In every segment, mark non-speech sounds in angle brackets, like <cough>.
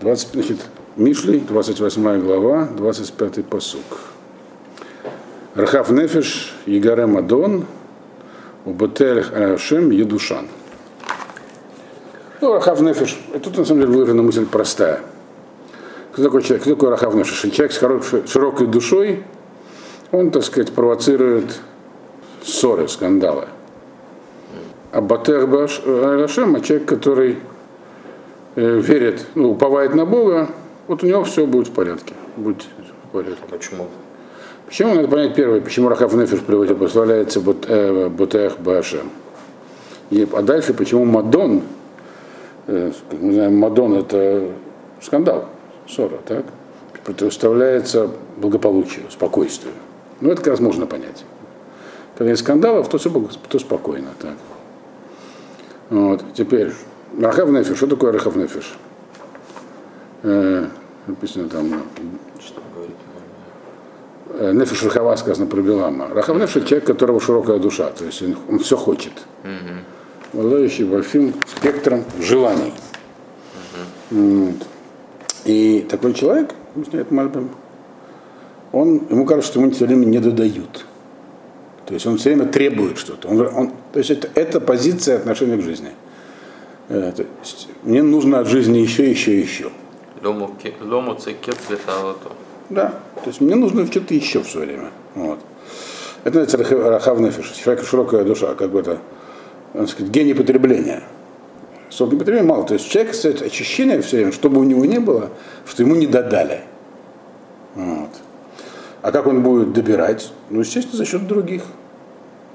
20, значит, Мишли, 28 глава, 25 посук. Рахав Нефиш, Игаре Мадон, Убатель Ашем, Едушан. Ну, Рахав Нефиш, тут на самом деле выражена мысль простая. Кто такой человек? Кто такой Рахав Нефиш? Человек с хорошей, широкой душой, он, так сказать, провоцирует ссоры, скандалы. А Батер Ашем, а человек, который э, верит, ну, уповает на Бога, вот у него все будет в порядке. Будет в порядке. Почему? Почему надо понять первое, почему Рахав Нефиш приводит, прославляется Бутех Башем. А дальше, почему Мадон, э, мы знаем, Мадон это скандал, ссора, так? Противоставляется благополучию, спокойствию. Ну, это как раз можно понять. Когда есть скандалов, то, все, то спокойно. Так. Вот. Теперь, Рахав Нефиш. Что такое Рахав Нефиш? Э, написано там. Говорит? Э, Нефиш Рахава сказано про Билама. Рахав Нефиш человек, у которого широкая душа, то есть он, он все хочет. Владающий большим спектром желаний. Вот. И такой человек, объясняет Мальбим, он, ему кажется, что ему все время не додают. То есть он все время требует что-то. Он, он, то есть это, это позиция отношения к жизни. Э, то есть мне нужно от жизни еще, еще, еще. Да. То есть мне нужно что-то еще все время. Вот. Это называется рахав нефиш. Человек широкая душа, как бы это, он сказать, гений потребления. Собственно, потребления мало. То есть человек, кстати, очищение все время, чтобы у него не было, что ему не додали. Вот. А как он будет добирать? Ну, естественно, за счет других.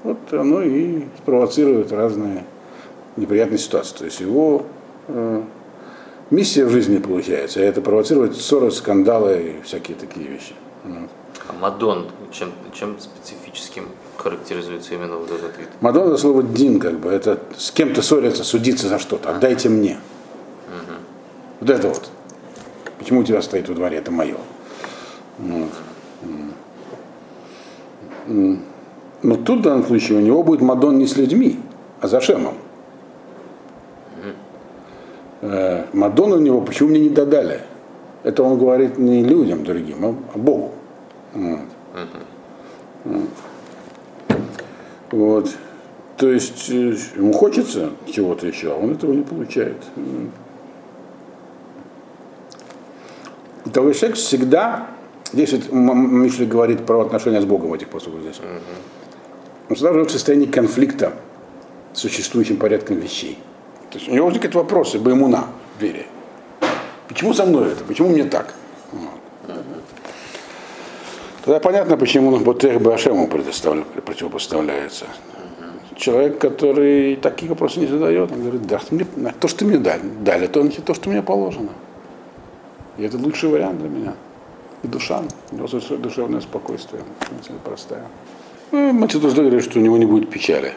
Вот оно и спровоцирует разные неприятные ситуации. То есть его э, миссия в жизни получается, это провоцирует ссоры, скандалы и всякие такие вещи. А Мадон чем, чем специфическим характеризуется именно вот этот вид? Мадон это слово дин, как бы, это с кем-то ссориться, судиться за что-то, отдайте мне. Вот это вот. Почему у тебя стоит во дворе, это мое. Вот. Но тут в данном случае у него будет Мадон не с людьми, а за Шемом. Э, Мадон у него, почему мне не додали? Это он говорит не людям другим, а Богу. Вот. вот. То есть э, ему хочется чего-то еще, а он этого не получает. И такой человек всегда Здесь вот Мишли говорит про отношения с Богом в этих посылах здесь. Он всегда живет в состоянии конфликта с существующим порядком вещей. То есть у него возникают вопросы, бы ему на вере. Почему со мной это? Почему мне так? Тогда понятно, почему Ботех Башему противопоставляется. Человек, который такие вопросы не задает, он говорит, да, мне, то, что мне дали, дали то, то, что мне положено. И это лучший вариант для меня и душа, у него душевное спокойствие, мысль простая. Ну, Матидус говорит, что у него не будет печали.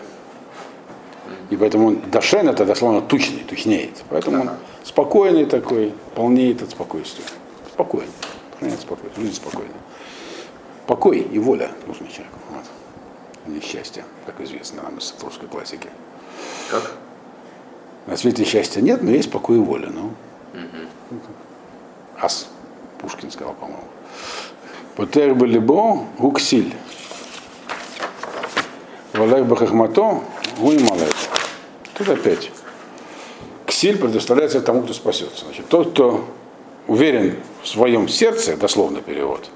И поэтому он Дашен это дословно тучный, тучнеет. Поэтому он спокойный такой, полнеет от спокойствия. Спокойный. Сохраняет спокойствие, жизнь спокойная. Покой и воля нужны человеку. Вот. А не счастье, как известно нам из русской классики. Как? На свете счастья нет, но есть покой и воля. Ну. Угу. Ас. Пушкин сказал, по-моему. Потер либо гуксиль. Валех бахахмато гуималет. Тут опять. Ксиль предоставляется тому, кто спасется. Значит, тот, кто уверен в своем сердце, дословно перевод,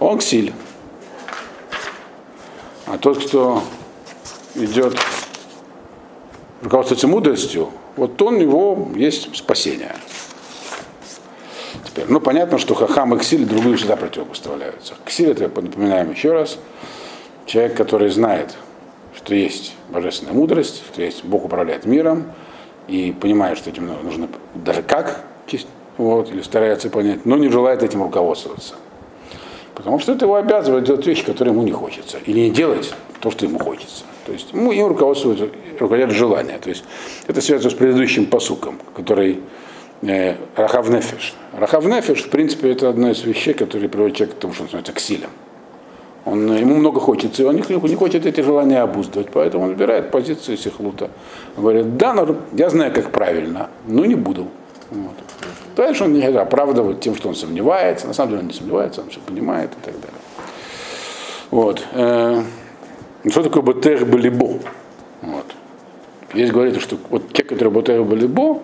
он ксиль. А тот, кто идет руководствуется мудростью, вот он, у него есть спасение теперь. Ну, понятно, что хахам и ксиль другую всегда противопоставляются. Ксиль, это, напоминаем еще раз, человек, который знает, что есть божественная мудрость, что есть Бог управляет миром, и понимает, что этим нужно даже как, вот, или старается понять, но не желает этим руководствоваться. Потому что это его обязывает делать вещи, которые ему не хочется, или не делать то, что ему хочется. То есть ему, им руководствует, руководят желания. То есть это связано с предыдущим посуком, который э, Рахав Нефеш. Рахав Нефеш, в принципе, это одна из вещей, которые приводит человека к тому, что он становится к силам. Он, ему много хочется, и он не, не хочет эти желания обуздывать, поэтому он выбирает позицию Сихлута. Говорит, да, я знаю, как правильно, но не буду. Вот. Дальше он не оправдывает тем, что он сомневается. На самом деле он не сомневается, он все понимает и так далее. Вот. Э, что такое БТР Балибо? Вот. Здесь говорится, что вот те, которые БТР Балибо,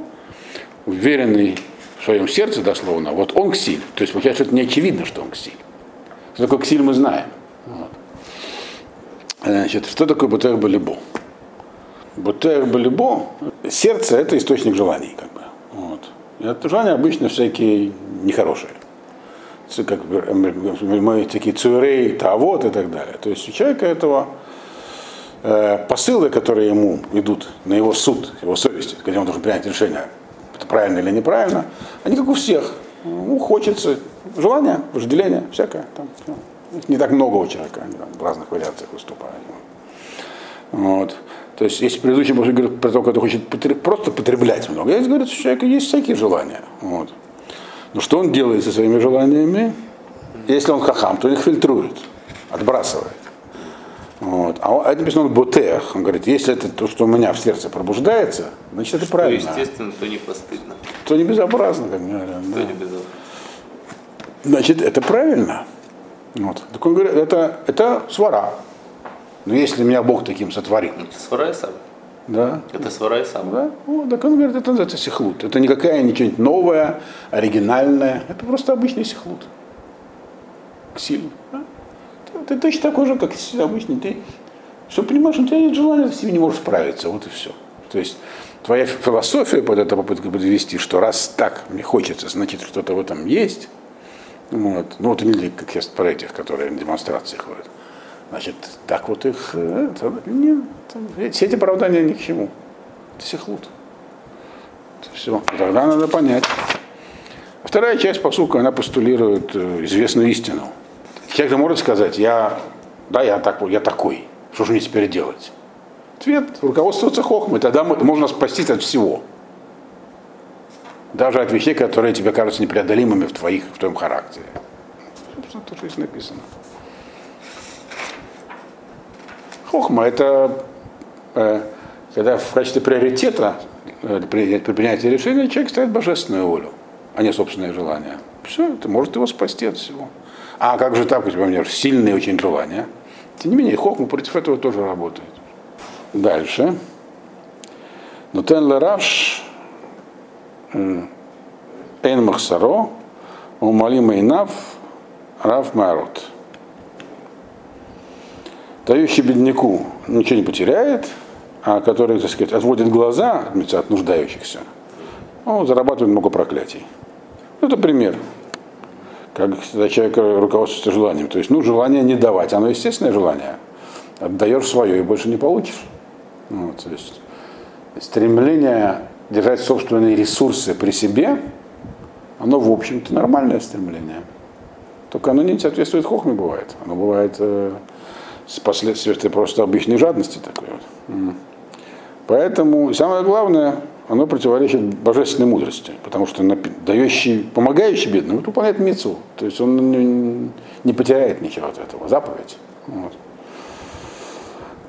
уверенный в своем сердце дословно, вот он ксиль. То есть получается, что это не очевидно, что он ксиль. Что такое ксиль, мы знаем. Значит, что такое БТР Балибо? БТР Балибо, сердце это источник желаний, как бы. Вот. И это желания обычно всякие нехорошие. Как мы такие цурей, тавод и так далее. То есть у человека этого э, посылы, которые ему идут на его суд, его совести, когда он должен принять решение, это правильно или неправильно, они как у всех. Ну, хочется желание, вожделение, всякое. Там, не так много у человека, в разных вариациях выступают. Вот. То есть, если предыдущий может говорить про то, кто хочет потреб... просто потреблять много, я здесь говорю, что у человека есть всякие желания. Вот. Но что он делает со своими желаниями? Если он хахам, то их фильтрует, отбрасывает. Вот. А это написано в. Он говорит, если это то, что у меня в сердце пробуждается, значит это правильно. То естественно, то не постыдно. То не безобразно, как говорят. То Да. не безобразно. Значит, это правильно. Вот. Так он говорит, это, это свара. Но если меня Бог таким сотворил, Это сварай сам. да, Это сварай сам. да, вот, так он говорит, это называется сихлут. Это никакая ничего новое, оригинальное. Это просто обычный сихлут. Ксиль. да. Ты, ты точно такой же, как обычный. Ты все понимаешь, у тебя есть желание, ты с ним не можешь справиться. Вот и все. То есть твоя философия под это попытка подвести, что раз так мне хочется, значит что-то в этом есть. Вот. Ну вот или как я про этих, которые на демонстрации ходят. Значит, так вот их, э, это, не, это- все эти оправдания ни к чему. Это сихлут. Все. Тогда надо понять. Вторая часть посука, она постулирует э, известную истину. Человек может сказать, я, да, я, так, я такой, что же мне теперь делать? Ответ, руководствоваться хохмой, тогда мо- можно спастись от всего. Даже от вещей, которые тебе кажутся непреодолимыми в, твоих, в твоем характере. Собственно, то, что здесь написано. Хохма – это э, когда в качестве приоритета э, при, при принятии решения человек ставит божественную волю, а не собственные желания. Все, это может его спасти от всего. А как же так, у тебя, например, сильные очень желания? Тем не менее, хохма против этого тоже работает. Дальше. Но тен эйн махсаро умалим эйнав рав марот. Дающий бедняку ничего не потеряет, а который, так сказать, отводит глаза от нуждающихся, он зарабатывает много проклятий. Ну, Это пример. Как человек руководствуется желанием. То есть, ну, желание не давать, оно естественное желание. Отдаешь свое и больше не получишь. Вот, то есть, стремление держать собственные ресурсы при себе, оно, в общем-то, нормальное стремление. Только оно не соответствует хохме бывает. Оно бывает э, с последствиями просто обычной жадности такой вот. Поэтому самое главное, оно противоречит божественной мудрости, потому что дающий, помогающий бедному, это выполняет мицу. То есть он не, не потеряет ничего от этого, заповедь. Вот.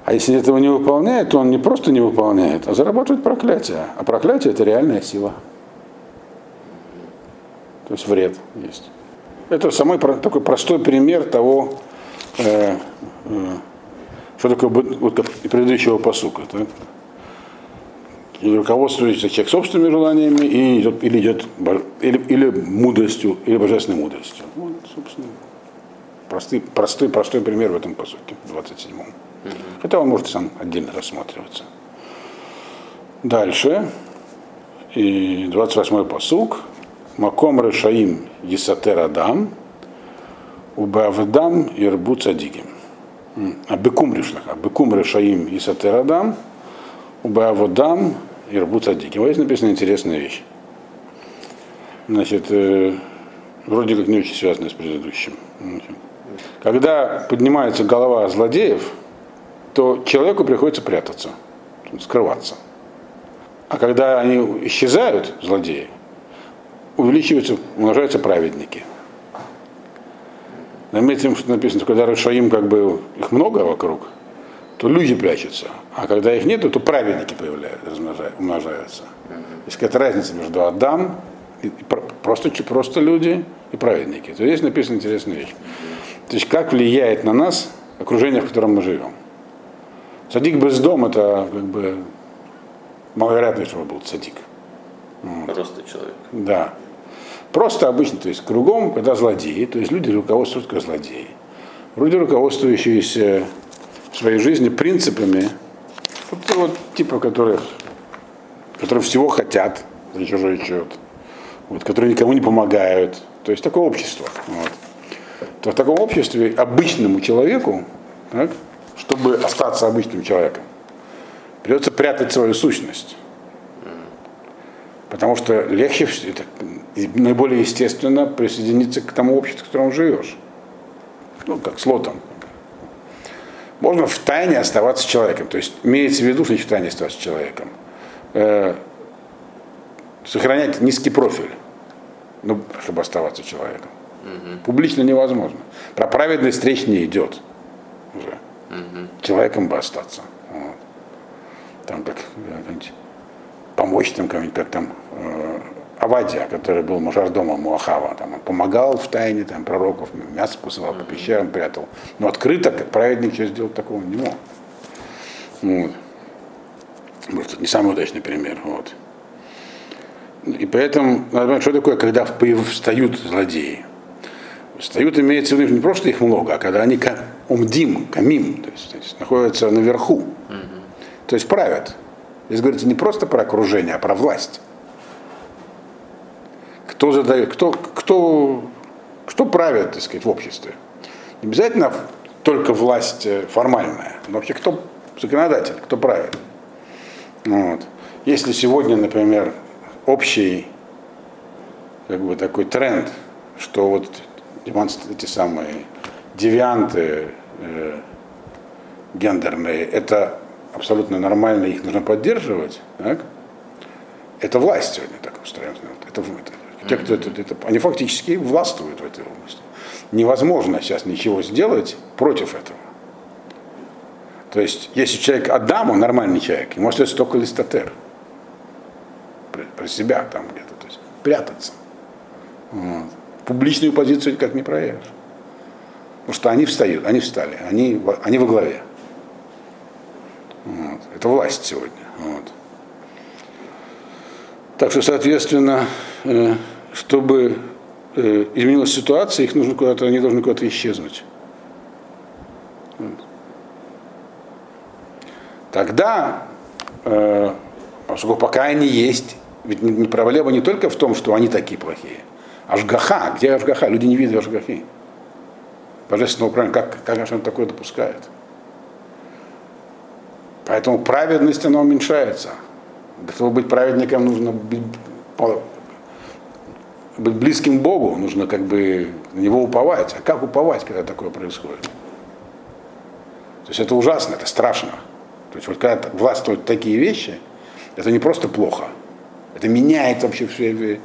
А если этого не выполняет, то он не просто не выполняет, а зарабатывает проклятие. А проклятие – это реальная сила. То есть вред есть. Это самый такой простой пример того, э, э, что такое вот, предыдущего посука. Да? Или руководствуется человек собственными желаниями, и идет, или идет или, или мудростью, или божественной мудростью. Вот, собственно, простой, простой, простой пример в этом посуке, 27-м. Угу. Хотя он может сам отдельно рассматриваться. Дальше. И 28-й посук. Маком решаим Исатер Адам, Убавдам Ирбу Цадигим. А бекум решлах, абекум решаим Исатер Адам, Убавдам Ирбу Цадигим. Вот здесь написана интересная вещь. Значит, э, вроде как не очень связанная с предыдущим. Когда поднимается голова злодеев, то человеку приходится прятаться, скрываться. А когда они исчезают, злодеи, увеличиваются, умножаются праведники. Заметим, что написано, когда Рашаим как бы их много вокруг, то люди прячутся. А когда их нету, то праведники появляются, умножаются. Есть какая-то разница между Адам, И про- просто, просто люди и праведники. То здесь написана интересная вещь. То есть как влияет на нас окружение, в котором мы живем. Садик без дома это как бы маловероятно, чтобы был садик. Просто человек. Да. Просто обычно, то есть кругом, когда злодеи, то есть люди руководствуют как злодеи. Люди, руководствующиеся в своей жизни принципами, вот, вот типа которых, которые всего хотят за чужой счет, вот, которые никому не помогают. То есть такое общество. Вот. То в таком обществе обычному человеку, так, чтобы остаться обычным человеком, придется прятать свою сущность. Потому что легче, это наиболее естественно присоединиться к тому обществу, в котором живешь. Ну, как с лотом. Можно в тайне оставаться человеком. То есть имеется в виду, что в тайне оставаться человеком. Э, сохранять низкий профиль, ну, чтобы оставаться человеком. Публично невозможно. Про праведность речь не идет уже. Человеком бы остаться. Вот. Там как помочь там кому-нибудь, как там э, Авадия, который был мажордомом у Ахава, там, он помогал в тайне там, пророков, мясо посылал по пещерам, прятал. Но открыто, как праведник, что сделать такого не мог. Вот. Может, это не самый удачный пример. Вот. И поэтому надо понимать, что такое, когда встают злодеи. Встают имеется в виду не просто их много, а когда они умдим, камим, то есть, то есть находятся наверху, то есть правят. Здесь говорится не просто про окружение, а про власть. Кто задает, кто, кто, кто правит, так сказать, в обществе. Не обязательно только власть э, формальная, но вообще кто законодатель, кто правит. Вот. Если сегодня, например, общий как бы такой тренд, что вот эти самые девианты э, гендерные, это абсолютно нормально, их нужно поддерживать, так? это власть сегодня так устроена. Это, это, те, кто это, это, они фактически властвуют в этой области. Невозможно сейчас ничего сделать против этого. То есть, если человек Адам, он нормальный человек, ему остается только листотер. Про, про себя там где-то. То есть, прятаться. Вот. Публичную позицию никак не проявишь. Потому что они встают, они встали, они, они во главе. Вот. Это власть сегодня. Вот. Так что, соответственно, э, чтобы э, изменилась ситуация, их нужно куда-то, они должны куда-то исчезнуть. Тогда, э, поскольку пока они есть, ведь проблема не только в том, что они такие плохие. Ашгаха, где Ашгаха? Люди не видят Ашгахи. Божественного управления, как, как он такое допускает? Поэтому праведность, она уменьшается. Для того, быть праведником, нужно быть, быть близким Богу, нужно как бы на Него уповать. А как уповать, когда такое происходит? То есть это ужасно, это страшно. То есть вот когда властвуют такие вещи, это не просто плохо. Это меняет вообще все,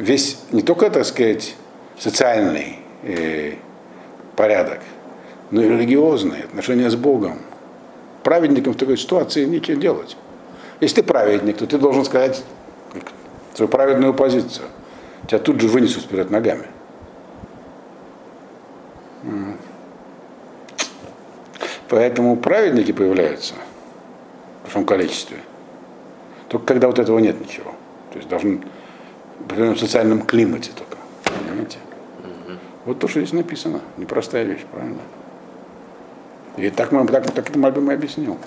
весь, не только, так сказать, социальный э, порядок, но и религиозные отношения с Богом. Праведникам в такой ситуации нечего делать. Если ты праведник, то ты должен сказать свою праведную позицию. Тебя тут же вынесут вперед ногами. Поэтому праведники появляются в большом количестве. Только когда вот этого нет ничего. То есть должен в социальном климате только. Понимаете? Вот то, что здесь написано. Непростая вещь, правильно? И так, мы, так, так это Мальбим и объяснил.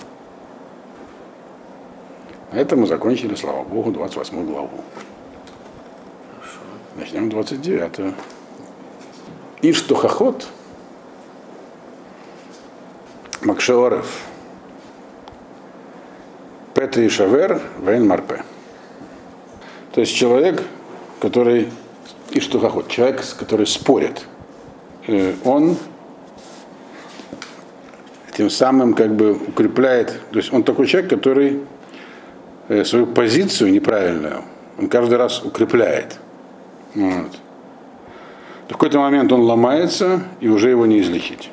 На этом мы закончили, слава Богу, 28 главу. Начнем 29. Иштухахот Макшеорев Петри Шавер Вейн Марпе. То есть человек, который Иштухахот, человек, который спорит, он тем самым как бы укрепляет, то есть он такой человек, который э, свою позицию неправильную, он каждый раз укрепляет. Вот. В какой-то момент он ломается, и уже его не излечить.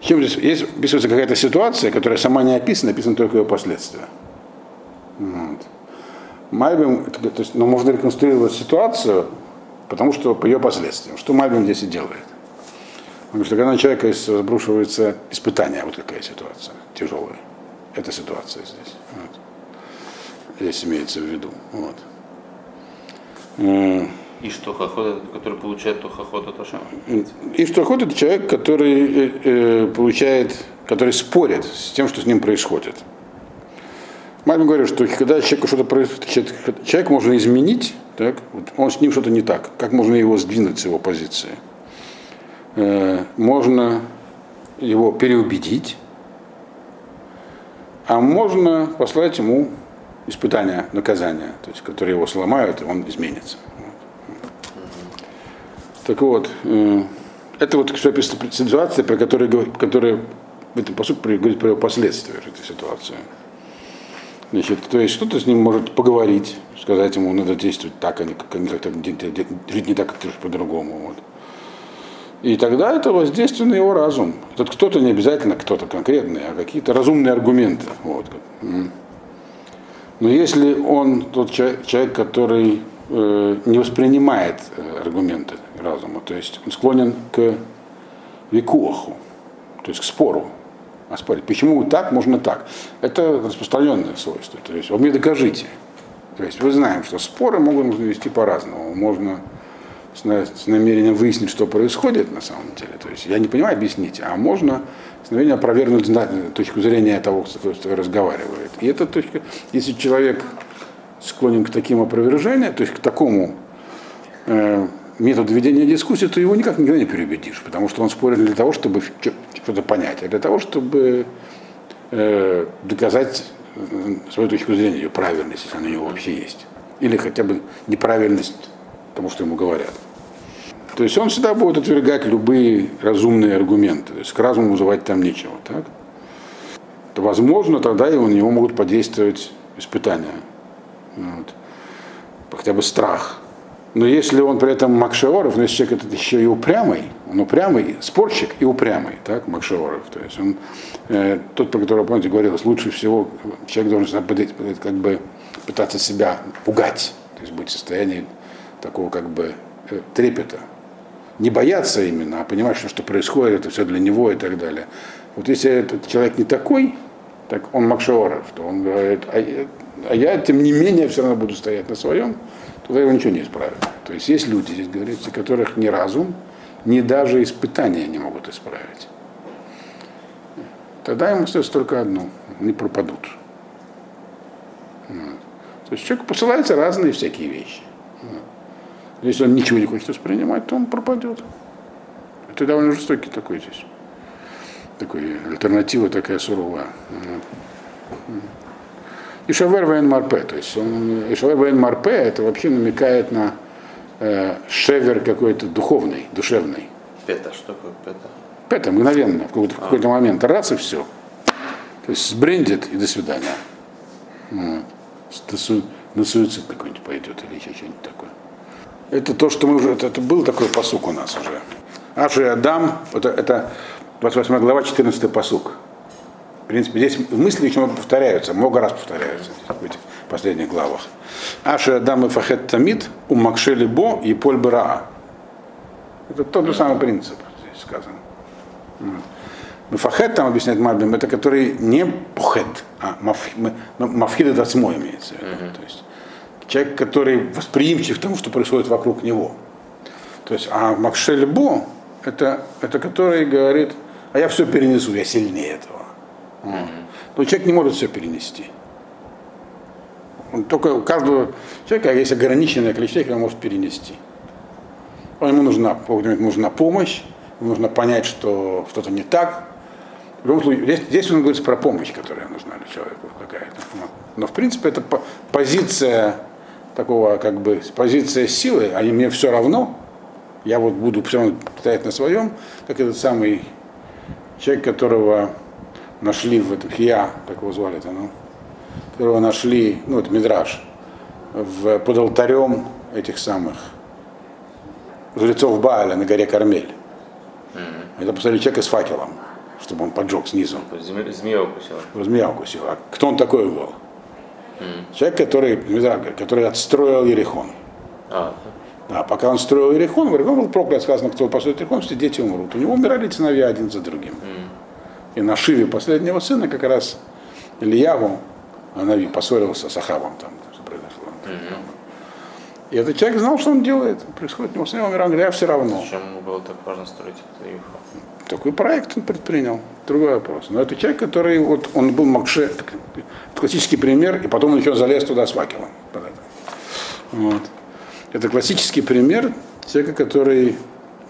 Чем здесь? Есть описывается какая-то ситуация, которая сама не описана, описаны только ее последствия. Вот. Мальбим, то есть, ну, можно реконструировать ситуацию, потому что по ее последствиям. Что Мальбим здесь и делает? Потому что когда на человека сбрушивается испытание, вот такая ситуация, тяжелая. Это ситуация здесь. Вот. Здесь имеется в виду. Вот. И что хохот, который получает то хохот, это что? И что хохот это человек, который э, э, получает, который спорит с тем, что с ним происходит. Мама говорит, что когда человеку что-то происходит, человек можно изменить, так, вот он с ним что-то не так. Как можно его сдвинуть с его позиции? Э, можно его переубедить, а можно послать ему испытания, наказания, то есть, которые его сломают, и он изменится. Так вот, э, это вот ситуация, про которую, которая в этом посуде говорит про последствия этой ситуации. Значит, то есть кто-то с ним может поговорить, сказать ему, надо действовать так, а не как, не так, жить не так, как по-другому. Вот. И тогда это воздействие на его разум. Этот кто-то не обязательно кто-то конкретный, а какие-то разумные аргументы. Вот. Но если он тот человек, человек который э, не воспринимает э, аргументы разума, то есть он склонен к викуаху, то есть к спору, а спорить, почему так, можно так. Это распространенное свойство. То есть вы мне докажите. То есть мы знаем, что споры могут вести по-разному. Можно с, намерением выяснить, что происходит на самом деле. То есть я не понимаю, объяснить, а можно с намерением опровергнуть точку зрения того, кто разговаривает. И эта точка, если человек склонен к таким опровержениям, то есть к такому э, методу ведения дискуссии, то его никак никогда не переубедишь, потому что он спорит для того, чтобы что-то понять, а для того, чтобы э, доказать э, свою точку зрения, ее правильность, если она у него вообще есть. Или хотя бы неправильность тому, что ему говорят. То есть он всегда будет отвергать любые разумные аргументы. То есть к разуму вызывать там нечего. Так? То, возможно, тогда и у него могут подействовать испытания. Вот. Хотя бы страх. Но если он при этом Макшеоров, но если человек этот еще и упрямый, он упрямый, спорщик и упрямый, так, Макшеоров. То есть он, э, тот, про которого, помните, говорилось, лучше всего человек должен как бы пытаться себя пугать, то есть быть в состоянии такого как бы э, трепета. Не бояться именно, а понимать, что, что происходит, это все для него и так далее. Вот если этот человек не такой, так он Макшеоров, то он говорит, а, а я, тем не менее, все равно буду стоять на своем, тогда его ничего не исправит. То есть есть люди, здесь говорится, которых ни разум, ни даже испытания не могут исправить. Тогда ему остается только одно, не пропадут. Вот. То есть человеку посылаются разные всякие вещи. Вот. Если он ничего не хочет воспринимать, то он пропадет. Это довольно жестокий такой здесь. Такой альтернатива такая суровая. Ишавер Вен Марпе, то есть он, Ишавер Вен Марпе, это вообще намекает на э, шевер какой-то духовный, душевный. Пета, что такое пета? Пета, мгновенно, в какой-то, а. какой-то момент, раз и все. То есть сбрендит и до свидания. Вот. На суицид какой-нибудь пойдет или еще что-нибудь такое. Это то, что мы уже, это, это был такой посук у нас уже. Аши Адам, это, это 28 глава, 14 посук. В принципе, здесь мысли еще повторяются, много раз повторяются в этих последних главах. Аши Адам и Фахет Тамид, у Макшели Бо и Поль Браа. Это тот же самый принцип здесь сказано. Мафахет там объясняет Мальбим, это который не пухет, а мафхид это осьмо имеется в виду. То есть человек, который восприимчив к тому, что происходит вокруг него. То есть, а Макшель Бо, это, это который говорит, а я все перенесу, я сильнее этого. Но человек не может все перенести. Он только у каждого человека есть ограниченное количество, которое он может перенести. Ему нужна, нужна помощь, ему нужно понять, что что-то не так. В любом случае, здесь, здесь он говорит про помощь, которая нужна человеку какая-то. Но в принципе это позиция такого как бы позиция силы, они мне все равно, я вот буду все стоять на своем, как этот самый человек, которого нашли в этом Хия, как его звали это, ну, которого нашли, ну, это Мидраж, в, под алтарем этих самых жрецов Бааля на горе Кармель. Mm-hmm. Это поставили человека с факелом, чтобы он поджег снизу. Змея укусила. Змея укусила. А кто он такой был? Человек, который, который отстроил Ерехон. А, Да, пока он строил Иерихон, Иерихон был проклят, сказано, кто построит Иерихон, все дети умрут. У него умирали сыновья один за другим. И на Шиве последнего сына как раз Ильяву, Анави, поссорился с Ахавом там, что произошло. И этот человек знал, что он делает. Происходит у него сын умирал, он говорит, я все равно. зачем ему было так важно строить это Юфа? Такой проект он предпринял. Другой вопрос. Но это человек, который, вот он был Макше, классический пример, и потом он еще залез туда с это. Вот. Это классический пример человека, который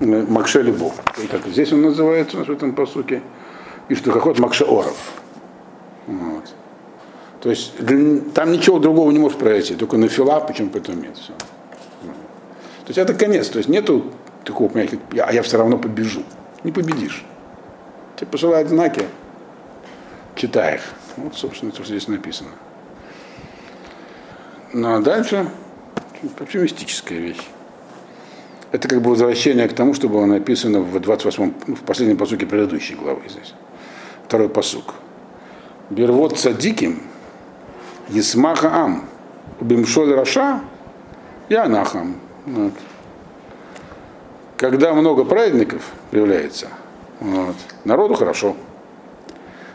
э, Макше Любов. Как здесь он называется у нас в этом посуке. И что хохот Макше Оров. Вот. То есть для- там ничего другого не может произойти, только нафила, почему потом нет. Все. То есть это конец. То есть нету такого понятия, а я все равно побежу. Не победишь. Тебе посылают знаки, читай их. Вот, собственно, то, что здесь написано. Ну а дальше вообще вещь. Это как бы возвращение к тому, что было написано в 28 ну, в последнем посуке предыдущей главы здесь. Второй посук. Бервот цадиким, Есмаха ам, Бимшоль Раша, и Анахам. Вот. Когда много праведников появляется, вот, народу хорошо.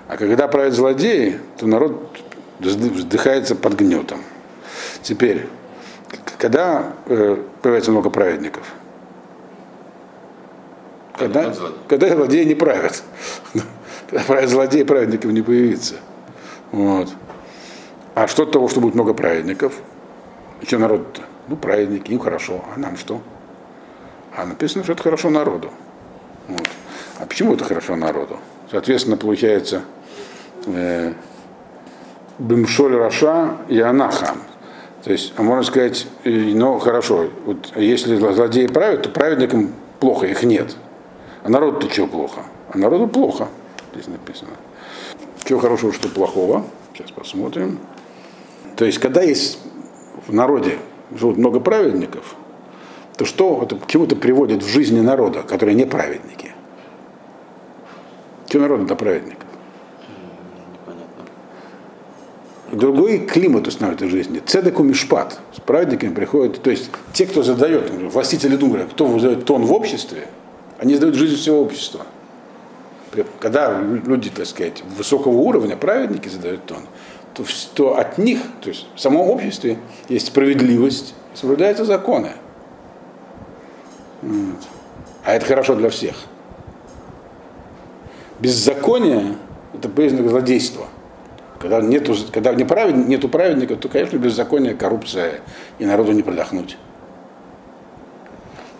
А когда правят злодеи, то народ взды- вздыхается под гнетом. Теперь, когда э, появляется много праведников? Когда, когда злодеи не правят. <laughs> Злодеи, праведников не появится. Вот. А что от того, что будет много праведников? Что народ-то? Ну, праведники, им хорошо. А нам что? А написано, что это хорошо народу. Вот. А почему это хорошо народу? Соответственно, получается э, Бимшоль Раша и Анахам. То есть, а можно сказать, э, ну хорошо, вот если злодеи правят, то праведникам плохо, их нет. А народу-то чего плохо? А народу плохо, здесь написано. Чего хорошего, что плохого? Сейчас посмотрим. То есть, когда есть в народе живут много праведников, то что это к чему это приводит в жизни народа, которые не праведники? Чего народу до праведников? Непонятно. Другой климат устанавливает в жизни. Цедеку мишпат. С праведниками приходят, то есть те, кто задает, властители думают, кто задает тон в обществе, они задают жизнь всего общества. Когда люди, так сказать, высокого уровня, праведники задают тон, то, то от них, то есть в самом обществе есть справедливость, соблюдаются законы. Вот. А это хорошо для всех. Беззаконие – это признак злодейства. Когда, нету, когда не правед, нету праведников, то, конечно, беззаконие, коррупция, и народу не продохнуть.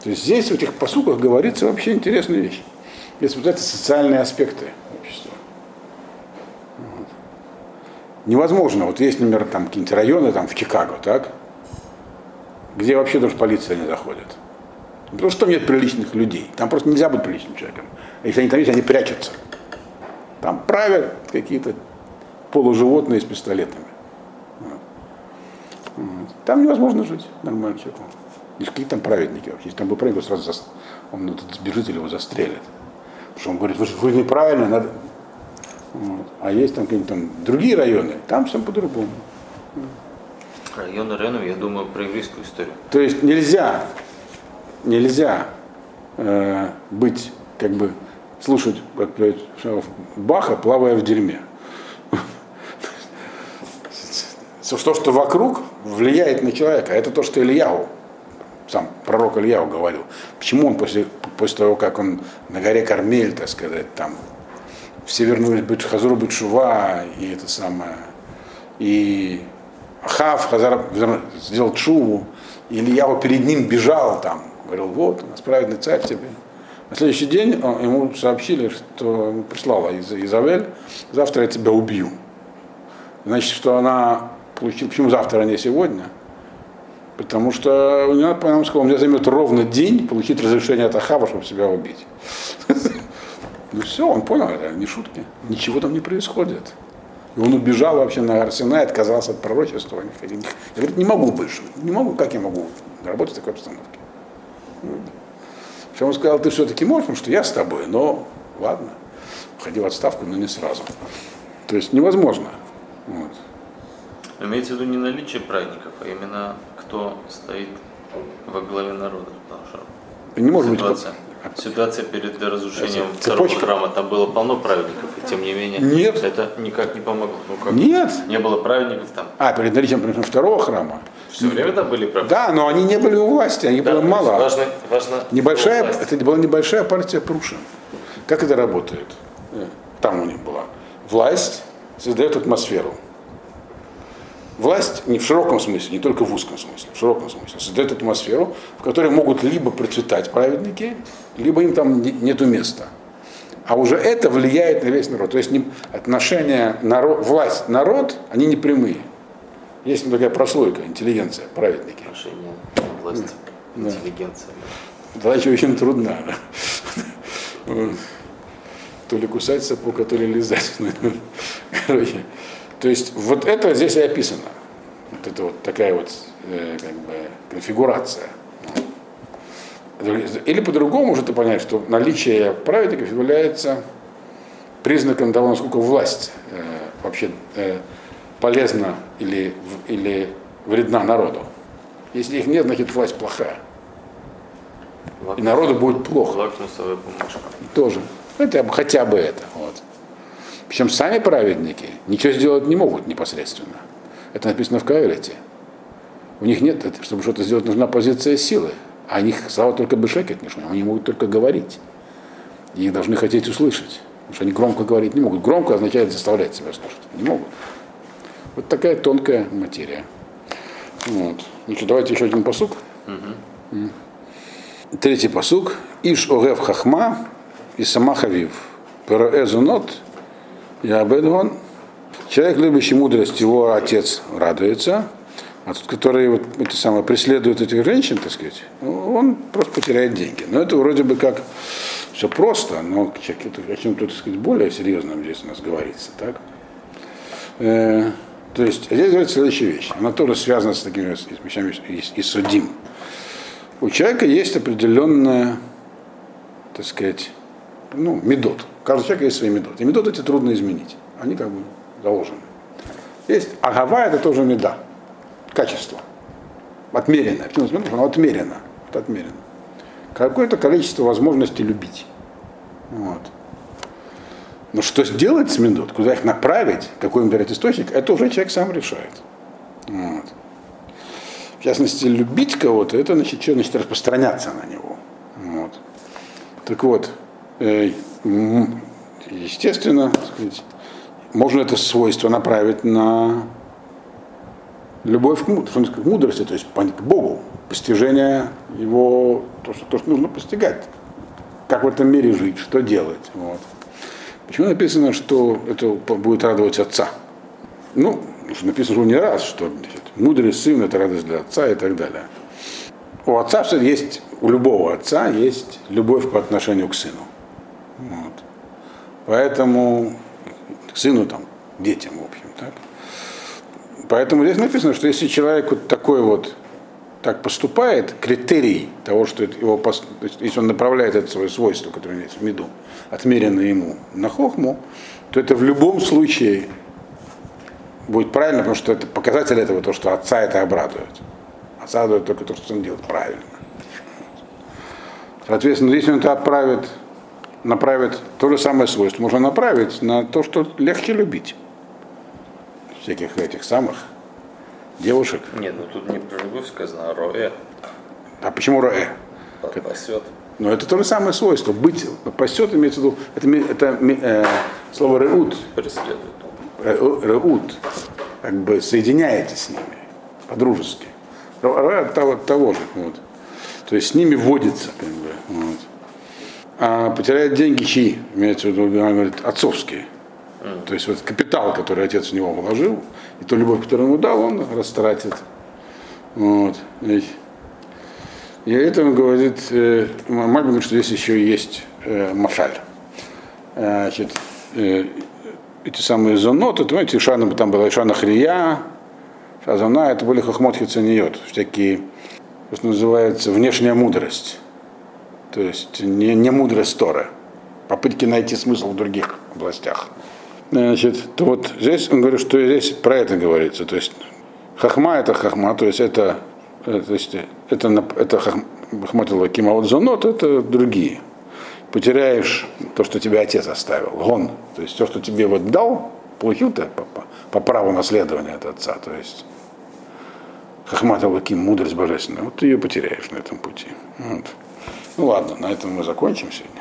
То есть здесь в этих посуках говорится вообще интересная вещь. Есть вот это социальные аспекты общества. Вот. Невозможно, вот есть, например, там какие-нибудь районы там, в Чикаго, так, где вообще даже полиция не заходит. Потому что там нет приличных людей. Там просто нельзя быть приличным человеком. Если они там есть, они прячутся. Там правят какие-то полуживотные с пистолетами. Вот. Там невозможно жить нормально человеку. Какие там праведники вообще. Если там был праведник, сразу зас- он сбежит или его застрелят. Потому что он говорит, вы, же- вы неправильно, надо. Вот. А есть там какие-нибудь там другие районы, там все по-другому. Район Ренов, я думаю, про еврейскую историю. То есть нельзя, нельзя э, быть, как бы, слушать как говорит Баха, плавая в дерьме. То, что вокруг, влияет на человека. Это то, что Ильяу, сам пророк Ильяу говорил. Почему он после, после того, как он на горе Кармель, так сказать, там, все вернулись быть Хазуру Бетшува, и это самое, и Хав Хазар сделал чуву, и Ильяу перед ним бежал там, говорил, вот, у нас праведный царь тебе. На следующий день он- ему сообщили, что ему прислала Из- Изавель, завтра я тебя убью. Значит, что она получила, почему завтра, а не сегодня? Потому что у нее, по-моему, сказал, мне займет ровно день получить разрешение от Ахава, чтобы себя убить. <laughs> Ну все, он понял, это не шутки. Ничего там не происходит. И он убежал вообще на Арсенай, отказался от пророчества. Я говорит, не могу больше. Не могу, как я могу работать в такой обстановке? Причем он сказал, ты все-таки можешь, потому что я с тобой, но ладно, уходи в отставку, но не сразу. То есть невозможно. Вот. Имеется в виду не наличие праведников, а именно кто стоит во главе народа. Потому что Не может быть. ситуация, ситуация перед разрушением Цепочка. второго храма, там было полно праведников, и тем не менее Нет. это никак не помогло. Ну, как? Нет. Не было праведников там. А, перед наличием, например, второго храма. Все время там были праведники. Да, но они не были у власти, они Да, было мало. Важно, важно Небольшая, это была небольшая партия Прушин. Как это работает? Там у них была. Власть создает атмосферу. Власть не в широком смысле, не только в узком смысле, в широком смысле, создает атмосферу, в которой могут либо процветать праведники, либо им там не- нету места. А уже это влияет на весь народ. То есть отношения народ, власть-народ, они не прямые. Есть такая прослойка, интеллигенция, праведники. Отношения власти, Да. интеллигенция. Задача очень трудна. То ли кусать сапог, а то ли лизать. Короче, то есть вот это здесь и описано. Вот это вот такая вот э, как бы конфигурация. Или по-другому можно это понять, что наличие праведников является признаком того, насколько власть э, вообще э, полезна или, или вредна народу. Если их нет, значит власть плохая. И народу будет плохо. Лакмусовая бумажка. Тоже. Хотя бы, хотя бы это. Вот. Причем сами праведники ничего сделать не могут непосредственно. Это написано в Каэлите. У них нет, чтобы что-то сделать, нужна позиция силы. А них слава только бешекет нужно. Они могут только говорить. И их должны хотеть услышать. Потому что они громко говорить не могут. Громко означает заставлять себя слушать. Не могут. Вот такая тонкая материя. Вот. Ну что, давайте еще один посук. М. Третий посук. Иш огев хахма и сама хавив. Пероэзунот и абедвон. Человек, любящий мудрость, его отец радуется. А тот, который вот эти самые преследует этих женщин, так сказать, он просто потеряет деньги. Но это вроде бы как все просто, но это о чем-то, так сказать, более серьезном здесь у нас говорится, так? Э, то есть здесь говорится следующая вещь. Она тоже связана с такими вещами из, из судим. У человека есть определенная, так сказать, ну, медот. Каждого человека есть свои медот. И медот эти трудно изменить. Они как бы заложены. Есть агава, это тоже меда. Качество. Отмеренное. Почему? Что Оно отмерено. Это отмерено. Какое-то количество возможностей любить. Вот. Но что сделать с медот, куда их направить, какой им дать источник, это уже человек сам решает. Вот. В частности, любить кого-то, это значит, что значит распространяться на него. Вот. Так вот, э, естественно, сказать, можно это свойство направить на любовь к му- что называется, к мудрости, то есть к Богу, постижение его, то что, то, что нужно постигать. Как в этом мире жить, что делать. Вот. Почему написано, что это будет радовать отца? Ну, написано уже не раз, что мудрый сын это радость для отца и так далее. У отца все есть, у любого отца есть любовь по отношению к сыну. Вот. Поэтому к сыну там, детям, в общем, так. Поэтому здесь написано, что если человек вот такой вот так поступает, критерий того, что его, если он направляет это свое свойство, которое у него есть в меду, отмерено ему на хохму, то это в любом случае будет правильно, потому что это показатель этого, то, что отца это обрадует. Отца радует только то, что он делает правильно. Соответственно, если он это отправит, направит то же самое свойство, можно направить на то, что легче любить. Всяких этих самых девушек. Нет, ну тут не про любовь сказано, а роэ А почему роэ? пасет. Но это то же самое свойство. Быть пасет имеется в виду, это, это э, слово реут, Преследует. Ре- реут, как бы соединяете с ними по-дружески. Ре от того, от того же. Вот. То есть с ними водится, как бы. Вот. А потеряет деньги чьи? Имеется в виду, она говорит, отцовские. То есть вот капитал, который отец в него вложил, и ту любовь, которую ему дал, он растратит. Вот. И, это он говорит, э, Мальбин говорит, что здесь еще есть э, машаль. Э, Значит, э, эти самые зоноты, это, знаете, Шана, там была Шана Хрия, Шазана, это были хохмот хицаниот, всякие, что называется, внешняя мудрость. То есть не, не мудрость Торы, попытки найти смысл в других областях. Значит, то вот здесь он говорит, что здесь про это говорится. То есть Хахма это хахма, то есть это, э, то есть это, это хахматова кимаудзонот, это другие. Потеряешь то, что тебе отец оставил, гон. То есть то, что тебе вот дал, получил ты по, по- по праву наследования от отца. То есть Хахмат Алаким, мудрость божественная, вот ты ее потеряешь на этом пути. Вот. Ну ладно, на этом мы закончим сегодня.